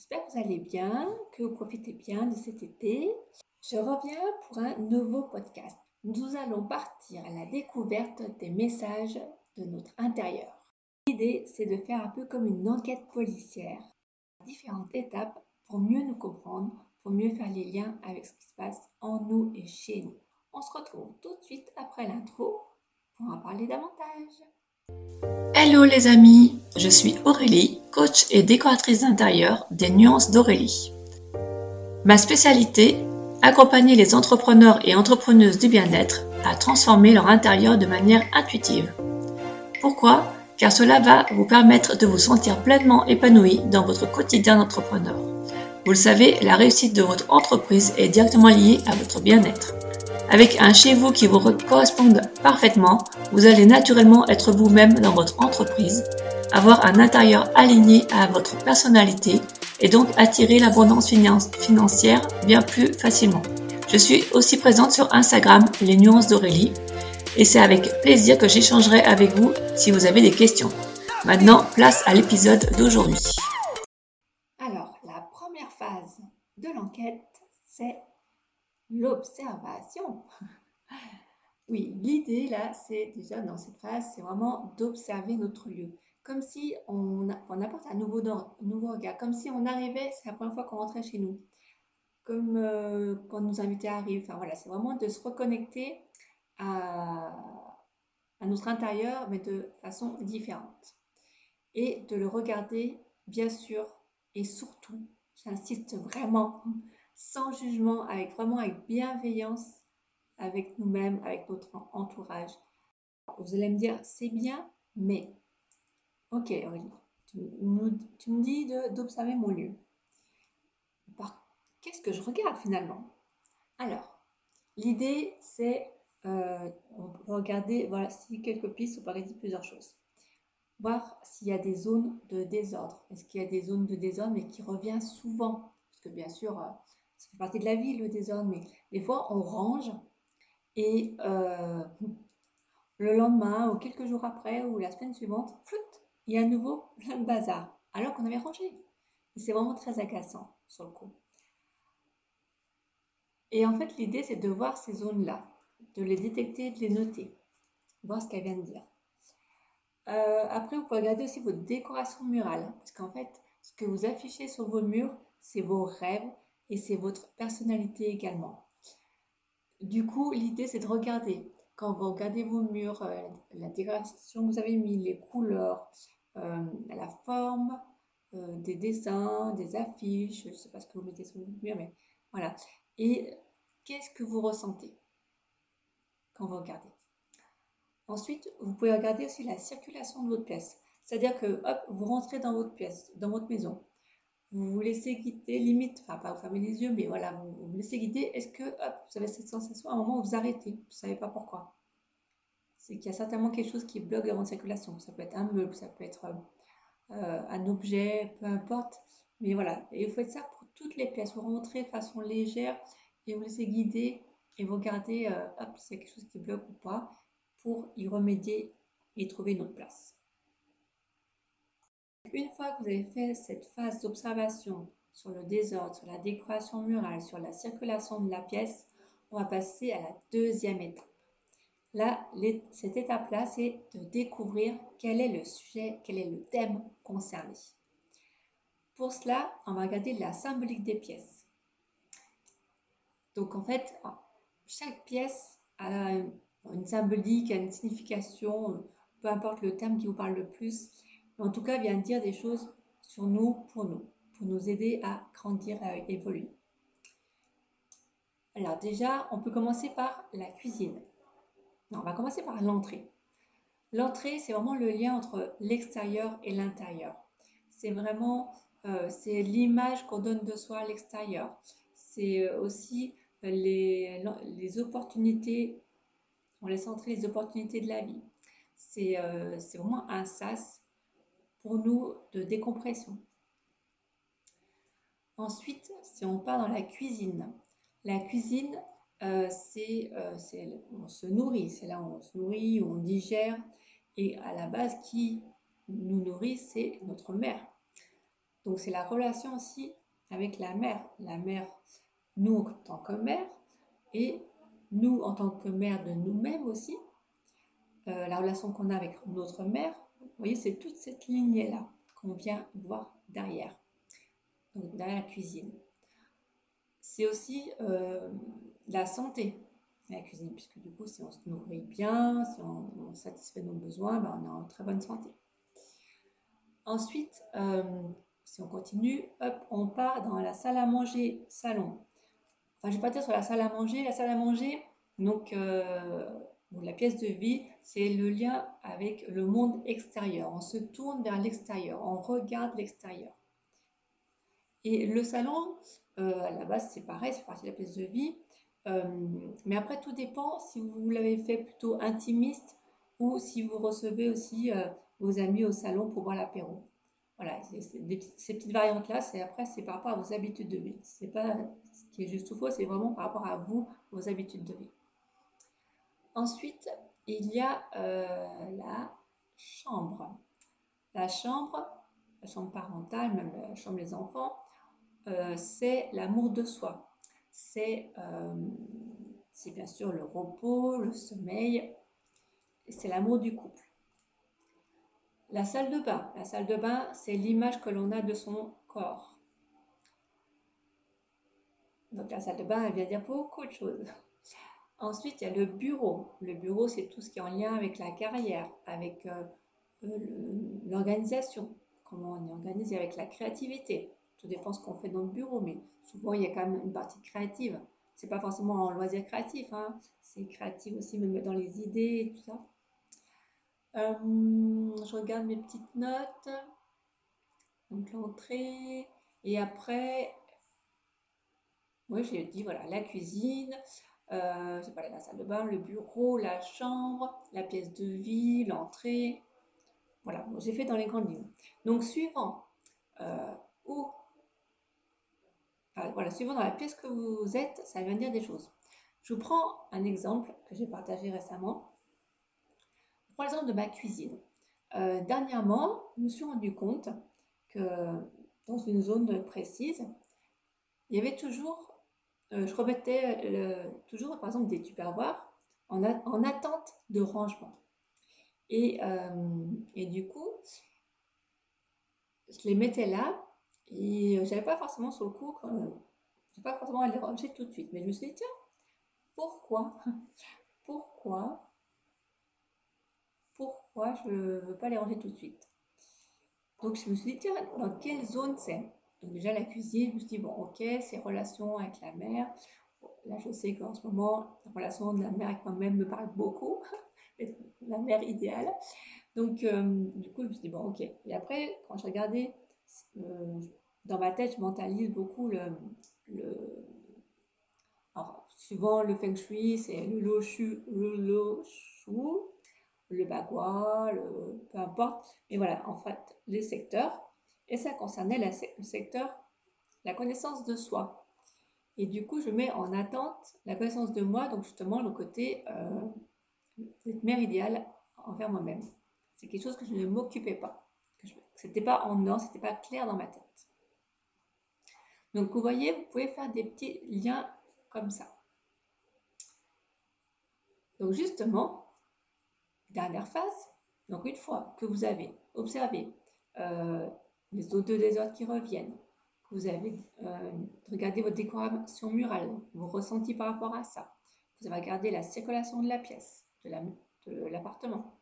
J'espère que vous allez bien, que vous profitez bien de cet été. Je reviens pour un nouveau podcast. Nous allons partir à la découverte des messages de notre intérieur. L'idée, c'est de faire un peu comme une enquête policière, différentes étapes pour mieux nous comprendre, pour mieux faire les liens avec ce qui se passe en nous et chez nous. On se retrouve tout de suite après l'intro pour en parler davantage. Hello les amis, je suis Aurélie, coach et décoratrice d'intérieur des Nuances d'Aurélie. Ma spécialité, accompagner les entrepreneurs et entrepreneuses du bien-être à transformer leur intérieur de manière intuitive. Pourquoi? Car cela va vous permettre de vous sentir pleinement épanoui dans votre quotidien d'entrepreneur. Vous le savez, la réussite de votre entreprise est directement liée à votre bien-être. Avec un chez vous qui vous corresponde parfaitement, vous allez naturellement être vous-même dans votre entreprise, avoir un intérieur aligné à votre personnalité et donc attirer l'abondance financière bien plus facilement. Je suis aussi présente sur Instagram, les nuances d'Aurélie, et c'est avec plaisir que j'échangerai avec vous si vous avez des questions. Maintenant, place à l'épisode d'aujourd'hui. Alors, la première phase de l'enquête, c'est l'observation. Oui, l'idée là, c'est déjà dans cette phase, c'est vraiment d'observer notre lieu. Comme si on, apporte un nouveau, regard, comme si on arrivait, c'est la première fois qu'on rentrait chez nous, comme euh, quand nos invités arrivent. Enfin voilà, c'est vraiment de se reconnecter à, à notre intérieur, mais de façon différente. Et de le regarder, bien sûr, et surtout, j'insiste vraiment, sans jugement, avec vraiment avec bienveillance avec nous-mêmes, avec notre entourage. Vous allez me dire, c'est bien, mais... Ok, Aurélie, tu, me dis d'observer mon lieu. Qu'est-ce que je regarde finalement? Alors, l'idée, c'est, euh, on peut regarder, voilà, si quelques pistes, on peut regarder plusieurs choses. Voir s'il y a des zones de désordre. Est-ce qu'il y a des zones de désordre, mais qui revient souvent? Parce que bien sûr, euh, ça fait partie de la vie, le désordre, mais des fois, on range et euh, le lendemain ou quelques jours après ou la semaine suivante, il a à nouveau plein de bazar, alors qu'on avait rangé. Et c'est vraiment très agaçant sur le coup. Et en fait, l'idée, c'est de voir ces zones-là, de les détecter, de les noter, voir ce qu'elle vient de dire. Euh, après, vous pouvez regarder aussi votre décoration murale, parce qu'en fait, ce que vous affichez sur vos murs, c'est vos rêves, et c'est votre personnalité également. Du coup, l'idée, c'est de regarder. Quand vous regardez vos murs, euh, la décoration que vous avez mis, les couleurs, la forme euh, des dessins, des affiches, je ne sais pas ce que vous mettez sur votre mur, mais voilà. Et qu'est-ce que vous ressentez quand vous regardez? Ensuite, vous pouvez regarder aussi la circulation de votre pièce. C'est-à-dire que, hop, vous rentrez dans votre pièce, dans votre maison vous vous laissez guider, limite, enfin pas vous fermez les yeux, mais voilà, vous vous laissez guider. Est-ce que hop, vous avez cette sensation à un moment où vous arrêtez, vous ne savez pas pourquoi C'est qu'il y a certainement quelque chose qui bloque la circulation. Ça peut être un meuble, ça peut être euh, un objet, peu importe. Mais voilà, et vous faites ça pour toutes les pièces. Vous rentrez de façon légère et vous laissez guider et vous regardez euh, hop, s'il y a quelque chose qui bloque ou pas pour y remédier et trouver une autre place. Une fois que vous avez fait cette phase d'observation sur le désordre, sur la décoration murale, sur la circulation de la pièce, on va passer à la deuxième étape. Là, cette étape-là, c'est de découvrir quel est le sujet, quel est le thème concerné. Pour cela, on va regarder la symbolique des pièces. Donc en fait, chaque pièce a une symbolique, une signification, peu importe le thème qui vous parle le plus en tout cas vient dire des choses sur nous, pour nous, pour nous aider à grandir, à évoluer. Alors déjà, on peut commencer par la cuisine. On va commencer par l'entrée. L'entrée, c'est vraiment le lien entre l'extérieur et l'intérieur. C'est vraiment euh, c'est l'image qu'on donne de soi à l'extérieur. C'est euh, aussi les, les, opportunités, on laisse entrer les opportunités de la vie. C'est euh, vraiment un sas pour nous de décompression. Ensuite, si on part dans la cuisine, la cuisine, euh, c'est, euh, on se nourrit, c'est là où on se nourrit, où on digère, et à la base, qui nous nourrit, c'est notre mère. Donc c'est la relation aussi avec la mère. La mère, nous en tant que mère, et nous en tant que mère de nous-mêmes aussi, euh, la relation qu'on a avec notre mère. Vous voyez, c'est toute cette lignée-là qu'on vient voir derrière, donc derrière la cuisine. C'est aussi la santé, la cuisine, puisque du coup, si on se nourrit bien, si on, satisfait nos besoins, ben, on est en très bonne santé. Ensuite, euh, si on continue, hop, on part dans la salle à manger, salon. Enfin, je vais partir sur la salle à manger. La salle à manger, donc, euh, la pièce de vie, c'est le lien avec le monde extérieur. On se tourne vers l'extérieur, on regarde l'extérieur. Et le salon, euh, à la base, c'est pareil, c'est partie de la pièce de vie. Euh, mais après, tout dépend si vous l'avez fait plutôt intimiste ou si vous recevez aussi euh, vos amis au salon pour boire l'apéro. Voilà, ces petites variantes-là, c'est après, c'est par rapport à vos habitudes de vie. C'est pas ce qui est juste ou faux, c'est vraiment par rapport à vous, vos habitudes de vie. Ensuite, il y a la chambre. La chambre, la chambre parentale, même la chambre des enfants, c'est l'amour de soi euh, c'est bien sûr le repos, le sommeil, c'est l'amour du couple. La salle de bain. La salle de bain, c'est l'image que l'on a de son corps. Donc la salle de bain, elle vient dire beaucoup de choses. Ensuite, il y a le bureau. Le bureau, c'est tout ce qui est en lien avec la carrière, avec euh, l'organisation, comment on est organisé, avec la créativité. Tout dépend ce qu'on fait dans le bureau, mais souvent il y a quand même une partie créative. C'est pas forcément en loisir créatif, hein. c'est créatif aussi même dans les idées et tout ça. Euh, je regarde mes petites notes. Donc l'entrée. Et après, moi j'ai dit voilà, la cuisine, euh, de la salle de bain, le bureau, la chambre, la pièce de vie, l'entrée. Voilà, j'ai fait dans les grandes lignes. Donc suivant euh, voilà, suivant dans la pièce que vous êtes, ça va dire des choses. Je vous prends un exemple que j'ai partagé récemment. Je prends l'exemple de ma cuisine. Euh, dernièrement, je me suis rendu compte que dans une zone précise, il y avait toujours, euh, je remettais toujours par exemple des tupperwares en, en attente de rangement. Euh, et, du coup, je les mettais là et euh, j'avais pas forcément sur le coup, je n'ai pas forcément à les ranger tout de suite. Mais je me suis dit, tiens, pourquoi? Pourquoi? Pourquoi je ne veux pas les ranger tout de suite? Donc je me suis dit, tiens, dans quelle zone c'est? Donc déjà la cuisine, je me suis dit, bon, ok, c'est relation avec la mère. là, je sais qu'en ce moment, la relation de la mère avec moi-même me parle beaucoup. la mère idéale. Donc, euh, du coup, je me suis dit, bon, ok. Et après, quand je regardais euh, dans ma tête, je mentalise beaucoup le, le alors, suivant le feng shui, c'est le lo shu, le lo shu, le bagua, peu importe. Mais voilà, en fait, les secteurs. Et ça concernait le secteur, la connaissance de soi. Et du coup, je mets en attente la connaissance de moi, donc justement le côté euh, cette mère idéale envers moi-même. C'est quelque chose que je ne m'occupais pas. C'était pas en or, c'était pas clair dans ma tête. Donc vous voyez, vous pouvez faire des petits liens comme ça. Donc justement, dernière phase, donc une fois que vous avez observé euh, les odeurs des autres qui reviennent, que vous avez euh, regardé votre décoration murale, vos ressentis par rapport à ça, vous avez regardé la circulation de la pièce, de l'appartement.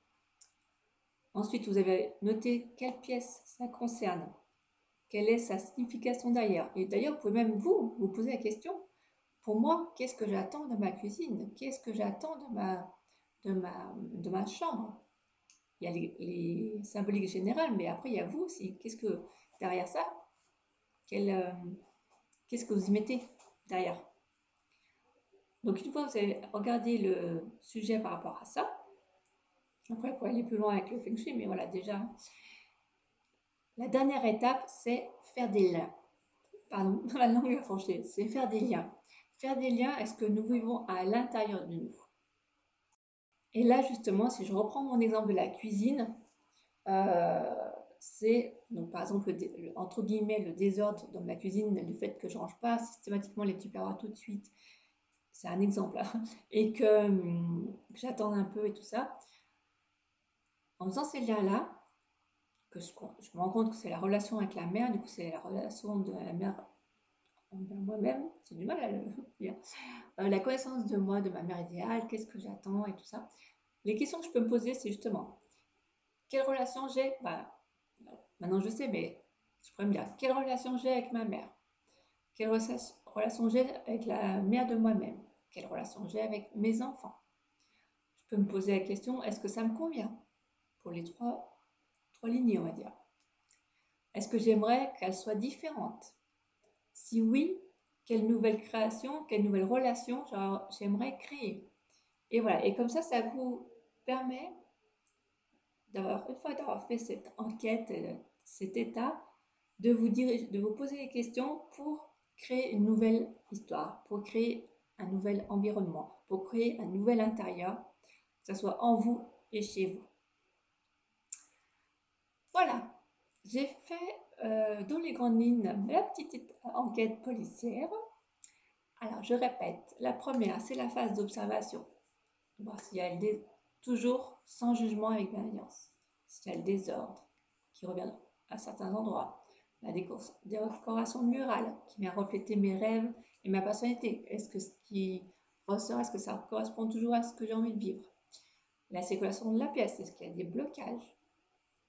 Ensuite, vous avez noté quelle pièce ça concerne, quelle est sa signification derrière. Et d'ailleurs, vous pouvez même vous, vous poser la question, pour moi, qu'est-ce que j'attends de ma cuisine? Qu'est-ce que j'attends de ma, de, ma, de ma chambre? Il y a les, symboliques générales, mais après, il y a vous aussi. Qu'est-ce que, derrière ça, euh, qu'est-ce que vous y mettez derrière? Donc, une fois que vous avez regardé le sujet par rapport à ça, après, pour aller plus loin avec le feng shui, mais voilà, déjà, la dernière étape, c'est faire des liens. Pardon, la langue franchi, c'est faire des liens. Faire des liens est ce que nous vivons à l'intérieur de nous. Et là, justement, si je reprends mon exemple de la cuisine, euh, c'est, donc par exemple, entre guillemets, le désordre dans ma cuisine, le fait que je range pas systématiquement les tupperwares tout de suite, c'est un exemple, hein, et que, hum, que j'attends un peu et tout ça. En faisant ces liens-là, que je, me rends compte que c'est la relation avec la mère, du coup c'est la relation de la mère envers moi-même, c'est du mal à le dire, euh, la connaissance de moi, de ma mère idéale, qu'est-ce que j'attends et tout ça. Les questions que je peux me poser, c'est justement, quelle relation j'ai bah, Maintenant je sais, mais je pourrais me dire, quelle relation j'ai avec ma mère? Quelle relation j'ai avec la mère de moi-même? Quelle relation j'ai avec mes enfants? Je peux me poser la question, est-ce que ça me convient? Les trois trois lignées, on va dire. Est-ce que j'aimerais qu'elle soit différente? Si oui, quelle nouvelle création, quelle nouvelle relation j'aimerais créer? Et voilà, et comme ça, ça vous permet d'avoir, une fois d'avoir fait cette enquête, euh, cet état, de vous, de vous poser des questions pour créer une nouvelle histoire, pour créer un nouvel environnement, pour créer un nouvel intérieur, que ce soit en vous et chez vous. Voilà, j'ai fait euh, dans les grandes lignes ma petite enquête policière. Alors, je répète, la première, c'est la phase d'observation. Voir s'il y a toujours sans jugement avec bienveillance. S'il y a le désordre qui revient à certains endroits. La décoration murale qui vient refléter mes rêves et ma personnalité. Est-ce que ce qui ressort, est-ce que ça correspond toujours à ce que j'ai envie de vivre? La séquence de la pièce, est-ce qu'il y a des blocages?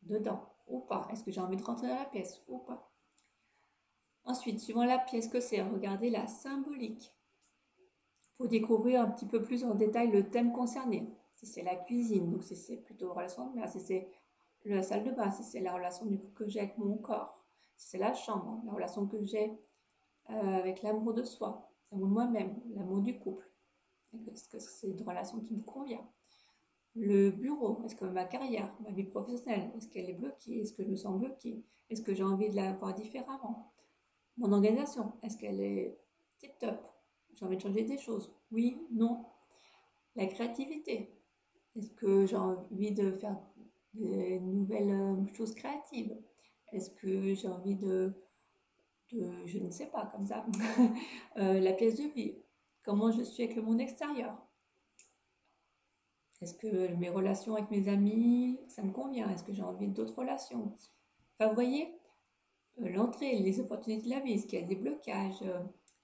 Dedans ou pas Est-ce que j'ai envie de rentrer dans la pièce ou pas? Ensuite, suivant la pièce que c'est, regardez la symbolique pour découvrir un petit peu plus en détail le thème concerné. Si c'est la cuisine, donc si c'est plutôt relation de mère, si c'est la salle de bain, si c'est la relation que j'ai avec mon corps, si c'est la chambre, la relation que j'ai euh, avec l'amour de soi, l'amour de moi-même, l'amour du couple. Est-ce que c'est une relation qui me convient? Le bureau, est-ce que ma carrière, ma vie professionnelle, est-ce qu'elle est bloquée Est-ce que je me sens bloquée Est-ce que j'ai envie de la voir différemment? Mon organisation, est-ce qu'elle est tip-top? J'ai envie de changer des choses. Oui, non. La créativité, est-ce que j'ai envie de faire des nouvelles euh, choses créatives? Est-ce que j'ai envie de, je ne sais pas, comme ça, euh, la pièce de vie. Comment je suis avec le monde extérieur? Est-ce que mes relations avec mes amis, ça me convient? Est-ce que j'ai envie d'autres relations? Enfin, vous voyez, euh, l'entrée, les opportunités de la vie, est-ce qu'il y a des blocages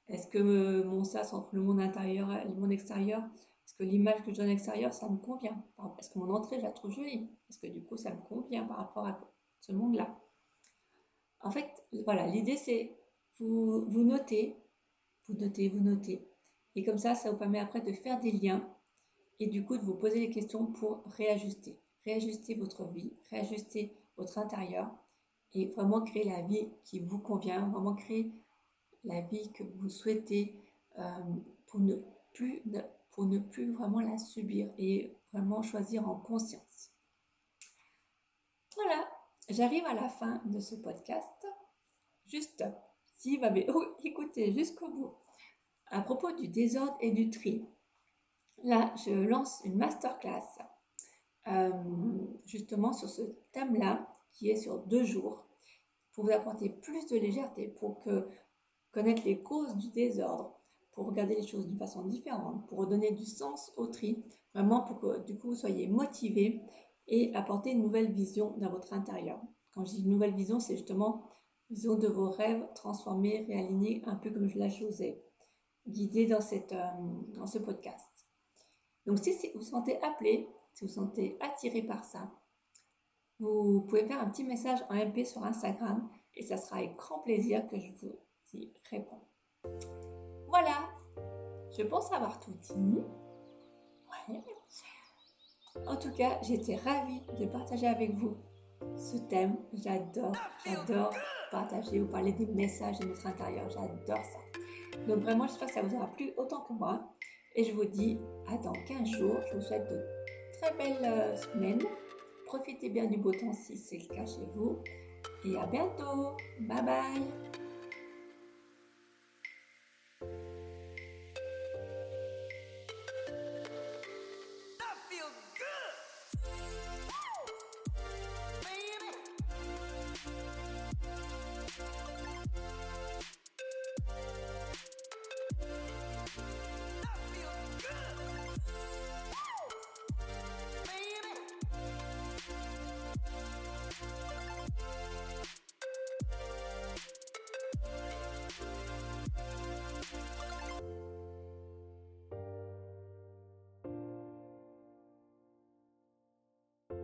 Est-ce que euh, mon sas entre le monde intérieur et le monde extérieur, est-ce que l'image que je donne à l'extérieur, ça me convient? Est-ce que mon entrée, je la trouve jolie? Est-ce que du coup, ça me convient par rapport à ce monde-là? En fait, voilà, l'idée, c'est vous, vous notez, vous notez, vous notez. Et comme ça, ça vous permet après de faire des liens et du coup de vous poser des questions pour réajuster. Réajuster votre vie, réajuster votre intérieur et vraiment créer la vie qui vous convient, vraiment créer la vie que vous souhaitez euh, pour, ne plus, pour ne plus vraiment la subir et vraiment choisir en conscience. Voilà, j'arrive à la fin de ce podcast. Juste, si vous m'avez écouté jusqu'au bout, à propos du désordre et du tri, Là, je lance une masterclass euh, justement sur ce thème-là, qui est sur deux jours, pour vous apporter plus de légèreté, pour connaître les causes du désordre, pour regarder les choses d'une façon différente, pour redonner du sens au tri, vraiment pour que du coup vous soyez motivé et apporter une nouvelle vision dans votre intérieur. Quand je dis une nouvelle vision, c'est justement vision de vos rêves transformés, réalignés, un peu comme je la choisais, guidée dans, cette, euh, dans ce podcast. Donc si vous vous sentez appelé, si vous vous sentez attiré par ça, vous pouvez faire un petit message en MP sur Instagram et ça sera avec grand plaisir que je vous y réponds. Voilà, je pense avoir tout dit. En tout cas, j'étais ravie de partager avec vous ce thème. J'adore, j'adore partager ou parler des messages de notre intérieur. J'adore ça. Donc vraiment, j'espère que ça vous aura plu autant que moi. Et je vous dis à dans 15 jours. Je vous souhaite de très belles euh, semaines. Profitez bien du beau temps si c'est le cas chez vous. Et à bientôt. Bye bye.